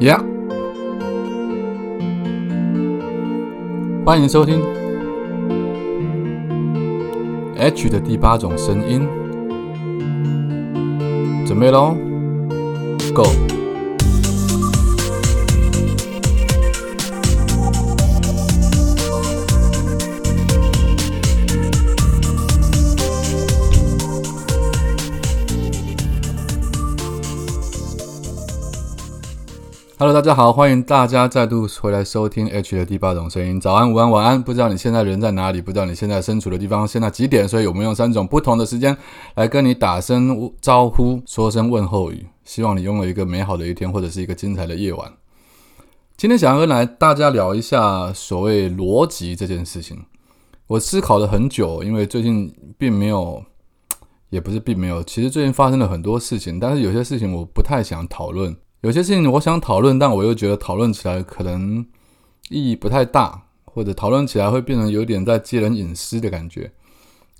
Yeah，欢迎收听 H 的第八种声音，准备喽，Go。，Go！Hello，大家好，欢迎大家再度回来收听 H 的第八种声音。早安、午安、晚安。不知道你现在人在哪里？不知道你现在身处的地方现在几点？所以我们用三种不同的时间来跟你打声招呼，说声问候语。希望你拥有一个美好的一天，或者是一个精彩的夜晚。今天想要跟来大家聊一下所谓逻辑这件事情。我思考了很久，因为最近并没有，也不是并没有，其实最近发生了很多事情，但是有些事情我不太想讨论。有些事情我想讨论，但我又觉得讨论起来可能意义不太大，或者讨论起来会变成有点在揭人隐私的感觉。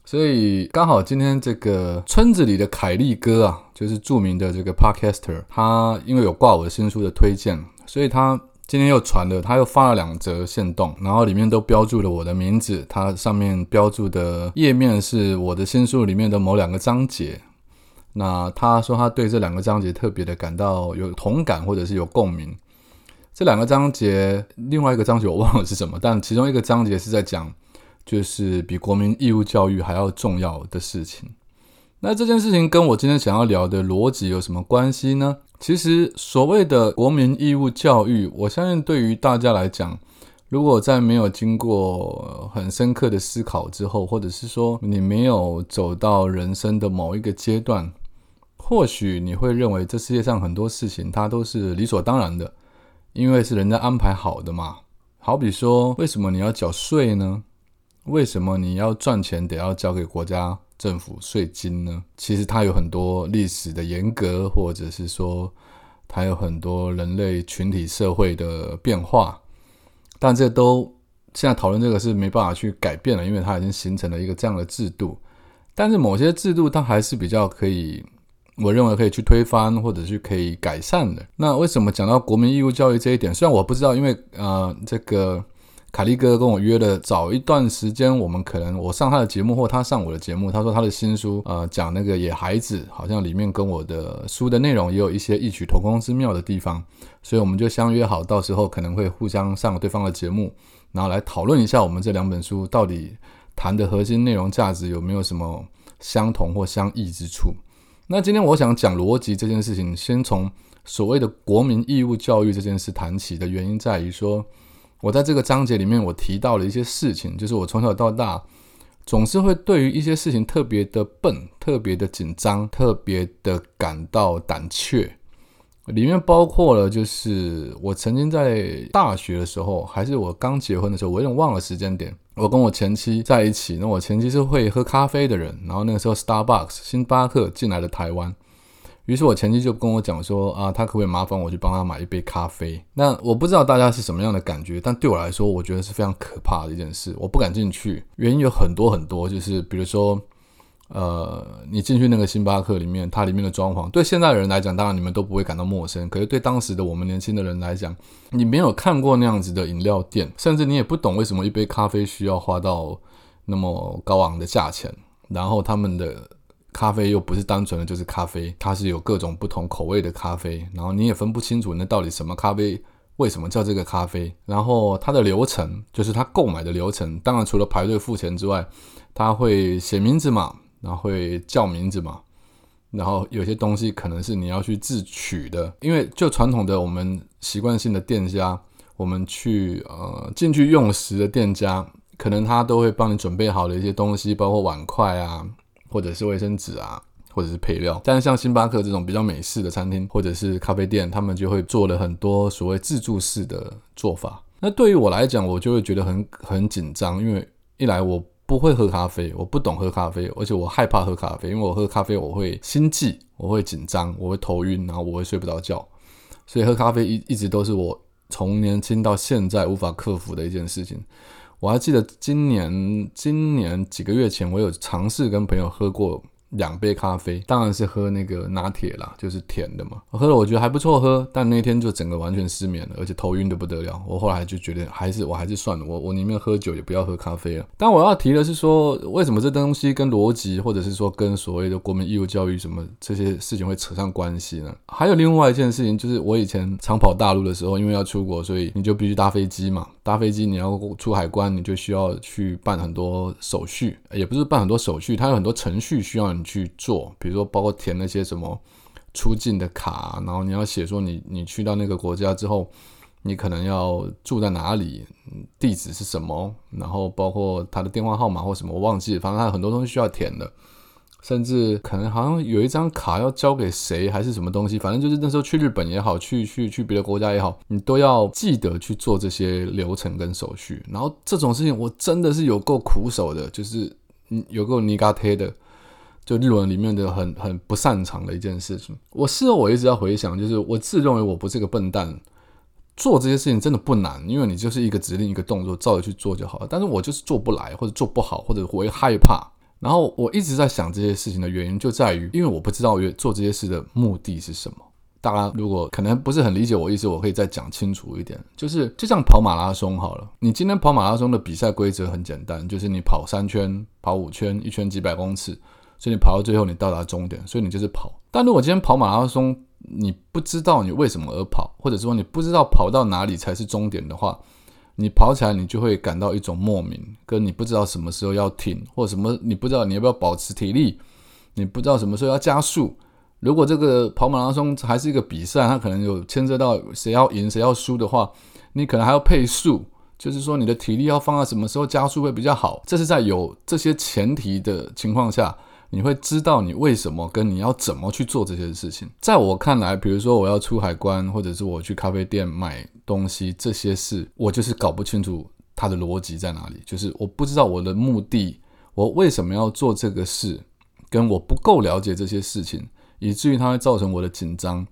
所以刚好今天这个村子里的凯利哥啊，就是著名的这个 podcaster，他因为有挂我的新书的推荐，所以他今天又传了，他又发了两则线动，然后里面都标注了我的名字，他上面标注的页面是我的新书里面的某两个章节。那他说他对这两个章节特别的感到有同感，或者是有共鸣。这两个章节，另外一个章节我忘了是什么，但其中一个章节是在讲，就是比国民义务教育还要重要的事情。那这件事情跟我今天想要聊的逻辑有什么关系呢？其实所谓的国民义务教育，我相信对于大家来讲，如果在没有经过很深刻的思考之后，或者是说你没有走到人生的某一个阶段，或许你会认为这世界上很多事情它都是理所当然的，因为是人家安排好的嘛。好比说，为什么你要缴税呢？为什么你要赚钱得要交给国家政府税金呢？其实它有很多历史的严格，或者是说它有很多人类群体社会的变化，但这都现在讨论这个是没办法去改变了，因为它已经形成了一个这样的制度。但是某些制度它还是比较可以。我认为可以去推翻，或者是可以改善的。那为什么讲到国民义务教育这一点？虽然我不知道，因为呃，这个凯利哥跟我约了早一段时间，我们可能我上他的节目，或他上我的节目。他说他的新书呃讲那个野孩子，好像里面跟我的书的内容也有一些异曲同工之妙的地方，所以我们就相约好，到时候可能会互相上对方的节目，然后来讨论一下我们这两本书到底谈的核心内容价值有没有什么相同或相异之处。那今天我想讲逻辑这件事情，先从所谓的国民义务教育这件事谈起的原因在于说，我在这个章节里面我提到了一些事情，就是我从小到大总是会对于一些事情特别的笨、特别的紧张、特别的感到胆怯。里面包括了，就是我曾经在大学的时候，还是我刚结婚的时候，我有点忘了时间点。我跟我前妻在一起，那我前妻是会喝咖啡的人，然后那个时候 Starbucks 星巴克进来了台湾，于是我前妻就跟我讲说啊，他可不可以麻烦我去帮他买一杯咖啡？那我不知道大家是什么样的感觉，但对我来说，我觉得是非常可怕的一件事，我不敢进去，原因有很多很多，就是比如说。呃，你进去那个星巴克里面，它里面的装潢，对现在的人来讲，当然你们都不会感到陌生。可是对当时的我们年轻的人来讲，你没有看过那样子的饮料店，甚至你也不懂为什么一杯咖啡需要花到那么高昂的价钱。然后他们的咖啡又不是单纯的就是咖啡，它是有各种不同口味的咖啡。然后你也分不清楚那到底什么咖啡，为什么叫这个咖啡？然后它的流程，就是它购买的流程，当然除了排队付钱之外，他会写名字嘛。然后会叫名字嘛，然后有些东西可能是你要去自取的，因为就传统的我们习惯性的店家，我们去呃进去用食的店家，可能他都会帮你准备好的一些东西，包括碗筷啊，或者是卫生纸啊，或者是配料。但是像星巴克这种比较美式的餐厅或者是咖啡店，他们就会做了很多所谓自助式的做法。那对于我来讲，我就会觉得很很紧张，因为一来我。不会喝咖啡，我不懂喝咖啡，而且我害怕喝咖啡，因为我喝咖啡我会心悸，我会紧张，我会头晕，然后我会睡不着觉，所以喝咖啡一一直都是我从年轻到现在无法克服的一件事情。我还记得今年今年几个月前，我有尝试跟朋友喝过两杯咖啡，当然是喝那个拿铁啦，就是甜的嘛。喝了我觉得还不错喝，但那天就整个完全失眠了，而且头晕的不得了。我后来就觉得还是我还是算了，我我宁愿喝酒也不要喝咖啡了。但我要提的是说，为什么这东西跟逻辑，或者是说跟所谓的国民义务教育什么这些事情会扯上关系呢？还有另外一件事情，就是我以前常跑大陆的时候，因为要出国，所以你就必须搭飞机嘛。搭飞机你要出海关，你就需要去办很多手续，也不是办很多手续，它有很多程序需要你去做，比如说包括填那些什么出境的卡，然后你要写说你你去到那个国家之后，你可能要住在哪里，地址是什么，然后包括他的电话号码或什么，我忘记，反正他有很多东西需要填的。甚至可能好像有一张卡要交给谁，还是什么东西，反正就是那时候去日本也好，去去去别的国家也好，你都要记得去做这些流程跟手续。然后这种事情我真的是有够苦手的，就是有够尼嘎贴的，就日文里面的很很不擅长的一件事情。我事后我一直要回想，就是我自认为我不是个笨蛋，做这些事情真的不难，因为你就是一个指令一个动作照着去做就好了。但是我就是做不来，或者做不好，或者我会害怕。然后我一直在想这些事情的原因，就在于因为我不知道做这些事的目的是什么。大家如果可能不是很理解我意思，我可以再讲清楚一点。就是就像跑马拉松好了，你今天跑马拉松的比赛规则很简单，就是你跑三圈、跑五圈，一圈几百公尺，所以你跑到最后你到达终点，所以你就是跑。但如果今天跑马拉松，你不知道你为什么而跑，或者说你不知道跑到哪里才是终点的话，你跑起来，你就会感到一种莫名，跟你不知道什么时候要停，或什么你不知道你要不要保持体力，你不知道什么时候要加速。如果这个跑马拉松还是一个比赛，它可能有牵涉到谁要赢谁要输的话，你可能还要配速，就是说你的体力要放在什么时候加速会比较好。这是在有这些前提的情况下。你会知道你为什么跟你要怎么去做这些事情。在我看来，比如说我要出海关，或者是我去咖啡店买东西，这些事我就是搞不清楚它的逻辑在哪里，就是我不知道我的目的，我为什么要做这个事，跟我不够了解这些事情，以至于它会造成我的紧张，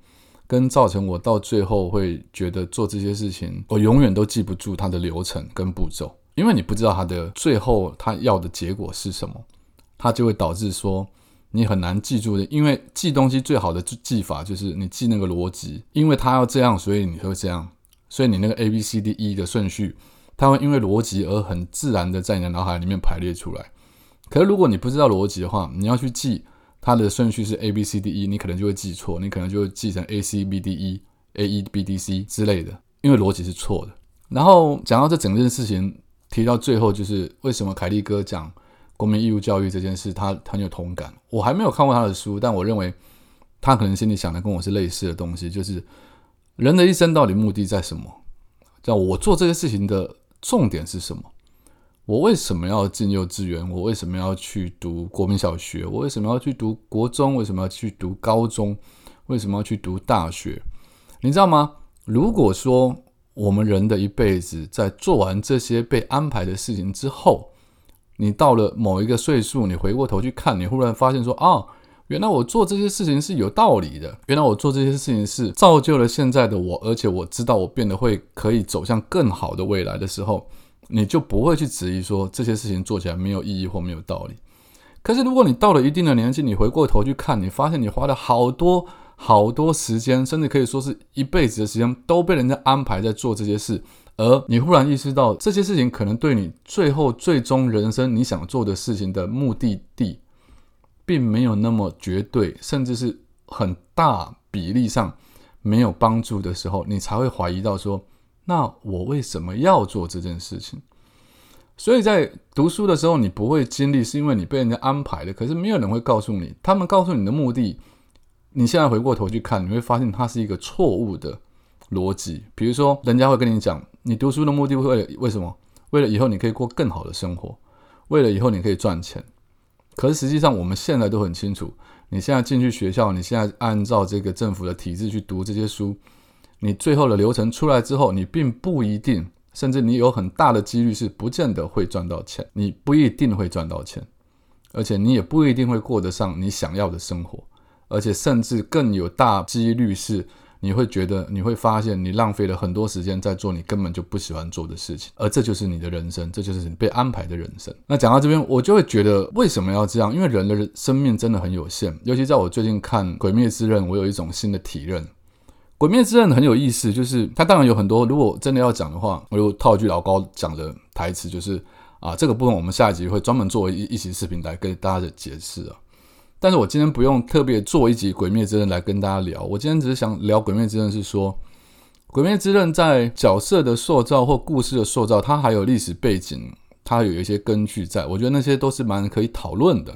跟造成我到最后会觉得做这些事情，我永远都记不住它的流程跟步骤，因为你不知道它的最后它要的结果是什么。它就会导致说你很难记住的，因为记东西最好的记法就是你记那个逻辑，因为它要这样，所以你会这样，所以你那个 A B C D E 的顺序，它会因为逻辑而很自然的在你的脑海里面排列出来。可是如果你不知道逻辑的话，你要去记它的顺序是 A B C D E，你可能就会记错，你可能就会记成 A C B D E A E B D C 之类的，因为逻辑是错的。然后讲到这整件事情，提到最后就是为什么凯利哥讲。国民义务教育这件事，他很有同感。我还没有看过他的书，但我认为他可能心里想的跟我是类似的东西，就是人的一生到底目的在什么？叫我做这个事情的重点是什么？我为什么要进幼稚园？我为什么要去读国民小学？我为什么要去读国中？为什么要去读高中？为什么要去读大学？你知道吗？如果说我们人的一辈子在做完这些被安排的事情之后，你到了某一个岁数，你回过头去看，你忽然发现说啊，原来我做这些事情是有道理的，原来我做这些事情是造就了现在的我，而且我知道我变得会可以走向更好的未来的时候，你就不会去质疑说这些事情做起来没有意义或没有道理。可是如果你到了一定的年纪，你回过头去看，你发现你花了好多好多时间，甚至可以说是一辈子的时间，都被人家安排在做这些事。而你忽然意识到，这些事情可能对你最后最终人生你想做的事情的目的地，并没有那么绝对，甚至是很大比例上没有帮助的时候，你才会怀疑到说：那我为什么要做这件事情？所以在读书的时候，你不会经历，是因为你被人家安排的。可是没有人会告诉你，他们告诉你的目的，你现在回过头去看，你会发现它是一个错误的。逻辑，比如说，人家会跟你讲，你读书的目的为了为什么？为了以后你可以过更好的生活，为了以后你可以赚钱。可是实际上，我们现在都很清楚，你现在进去学校，你现在按照这个政府的体制去读这些书，你最后的流程出来之后，你并不一定，甚至你有很大的几率是不见得会赚到钱，你不一定会赚到钱，而且你也不一定会过得上你想要的生活，而且甚至更有大几率是。你会觉得，你会发现，你浪费了很多时间在做你根本就不喜欢做的事情，而这就是你的人生，这就是你被安排的人生。那讲到这边，我就会觉得为什么要这样？因为人的生命真的很有限，尤其在我最近看《鬼灭之刃》，我有一种新的体认。《鬼灭之刃》很有意思，就是它当然有很多，如果真的要讲的话，我就套一句老高讲的台词，就是啊，这个部分我们下一集会专门做一一集视频来跟大家的解释啊。但是我今天不用特别做一集《鬼灭之刃》来跟大家聊，我今天只是想聊《鬼灭之刃》，是说《鬼灭之刃》在角色的塑造或故事的塑造，它还有历史背景，它有一些根据在，我觉得那些都是蛮可以讨论的。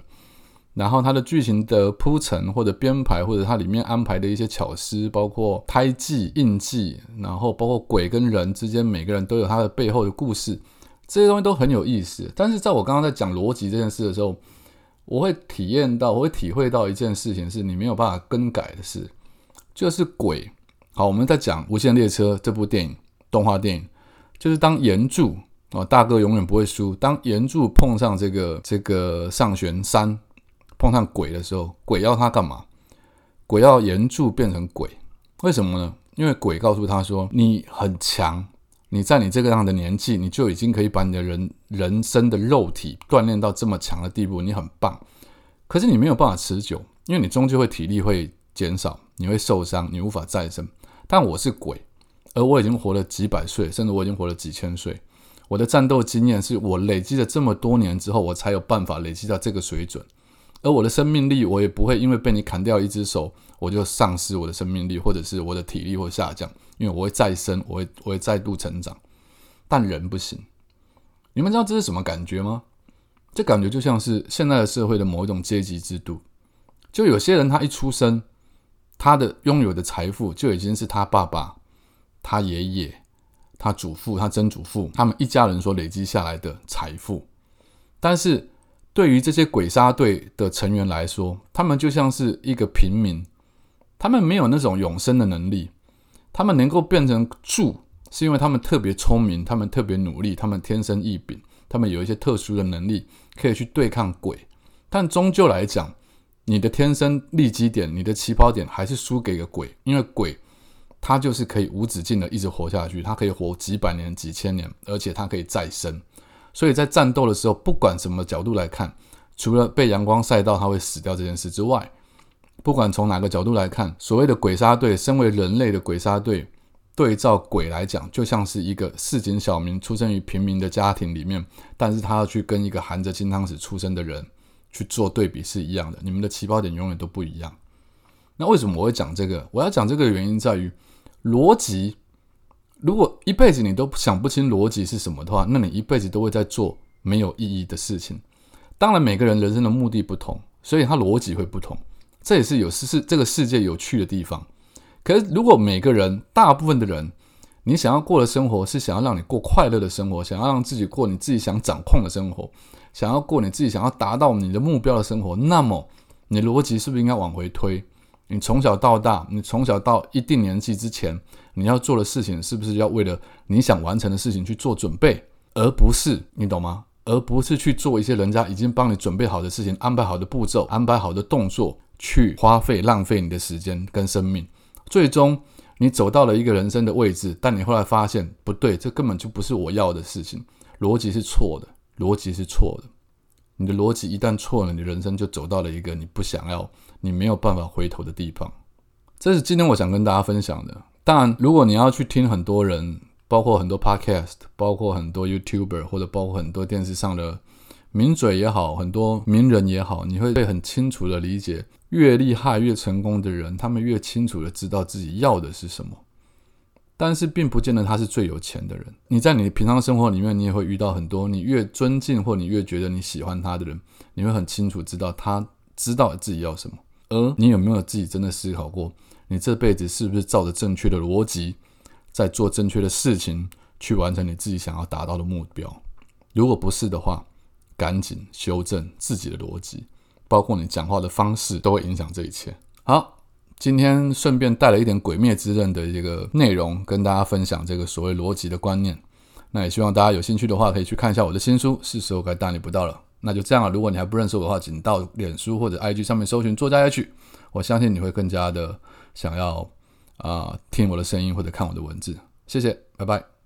然后它的剧情的铺陈或者编排，或者它里面安排的一些巧思，包括胎记、印记，然后包括鬼跟人之间，每个人都有他的背后的故事，这些东西都很有意思。但是在我刚刚在讲逻辑这件事的时候，我会体验到，我会体会到一件事情，是你没有办法更改的事，就是鬼。好，我们在讲《无限列车》这部电影，动画电影，就是当岩柱啊，大哥永远不会输。当岩柱碰上这个这个上玄山，碰上鬼的时候，鬼要他干嘛？鬼要岩柱变成鬼，为什么呢？因为鬼告诉他说，你很强。你在你这个样的年纪，你就已经可以把你的人人生的肉体锻炼到这么强的地步，你很棒。可是你没有办法持久，因为你终究会体力会减少，你会受伤，你无法再生。但我是鬼，而我已经活了几百岁，甚至我已经活了几千岁。我的战斗经验是我累积了这么多年之后，我才有办法累积到这个水准。而我的生命力，我也不会因为被你砍掉一只手，我就丧失我的生命力，或者是我的体力会下降。因为我会再生，我会我会再度成长，但人不行。你们知道这是什么感觉吗？这感觉就像是现在的社会的某一种阶级制度。就有些人他一出生，他的拥有的财富就已经是他爸爸、他爷爷、他祖父、他曾祖父他们一家人所累积下来的财富。但是对于这些鬼杀队的成员来说，他们就像是一个平民，他们没有那种永生的能力。他们能够变成柱，是因为他们特别聪明，他们特别努力，他们天生异禀，他们有一些特殊的能力，可以去对抗鬼。但终究来讲，你的天生利基点，你的起跑点还是输给个鬼，因为鬼他就是可以无止境的一直活下去，他可以活几百年、几千年，而且他可以再生。所以在战斗的时候，不管什么角度来看，除了被阳光晒到他会死掉这件事之外，不管从哪个角度来看，所谓的鬼杀队，身为人类的鬼杀队，对照鬼来讲，就像是一个市井小民，出生于平民的家庭里面，但是他要去跟一个含着金汤匙出生的人去做对比是一样的。你们的起跑点永远都不一样。那为什么我会讲这个？我要讲这个原因在于逻辑。如果一辈子你都想不清逻辑是什么的话，那你一辈子都会在做没有意义的事情。当然，每个人人生的目的不同，所以他逻辑会不同。这也是有世世这个世界有趣的地方。可是，如果每个人大部分的人，你想要过的生活是想要让你过快乐的生活，想要让自己过你自己想掌控的生活，想要过你自己想要达到你的目标的生活，那么你逻辑是不是应该往回推？你从小到大，你从小到一定年纪之前，你要做的事情，是不是要为了你想完成的事情去做准备，而不是你懂吗？而不是去做一些人家已经帮你准备好的事情，安排好的步骤，安排好的动作。去花费浪费你的时间跟生命，最终你走到了一个人生的位置，但你后来发现不对，这根本就不是我要的事情，逻辑是错的，逻辑是错的。你的逻辑一旦错了，你人生就走到了一个你不想要、你没有办法回头的地方。这是今天我想跟大家分享的。当然，如果你要去听很多人，包括很多 Podcast，包括很多 YouTuber，或者包括很多电视上的。名嘴也好，很多名人也好，你会被很清楚的理解。越厉害、越成功的人，他们越清楚的知道自己要的是什么。但是，并不见得他是最有钱的人。你在你平常生活里面，你也会遇到很多你越尊敬或你越觉得你喜欢他的人，你会很清楚知道他知道自己要什么。而你有没有自己真的思考过，你这辈子是不是照着正确的逻辑，在做正确的事情，去完成你自己想要达到的目标？如果不是的话，赶紧修正自己的逻辑，包括你讲话的方式都会影响这一切。好，今天顺便带了一点《鬼灭之刃》的这个内容，跟大家分享这个所谓逻辑的观念。那也希望大家有兴趣的话，可以去看一下我的新书，是时候该大逆不道了。那就这样了。如果你还不认识我的话，请到脸书或者 IG 上面搜寻作家 H，我相信你会更加的想要啊听我的声音或者看我的文字。谢谢，拜拜。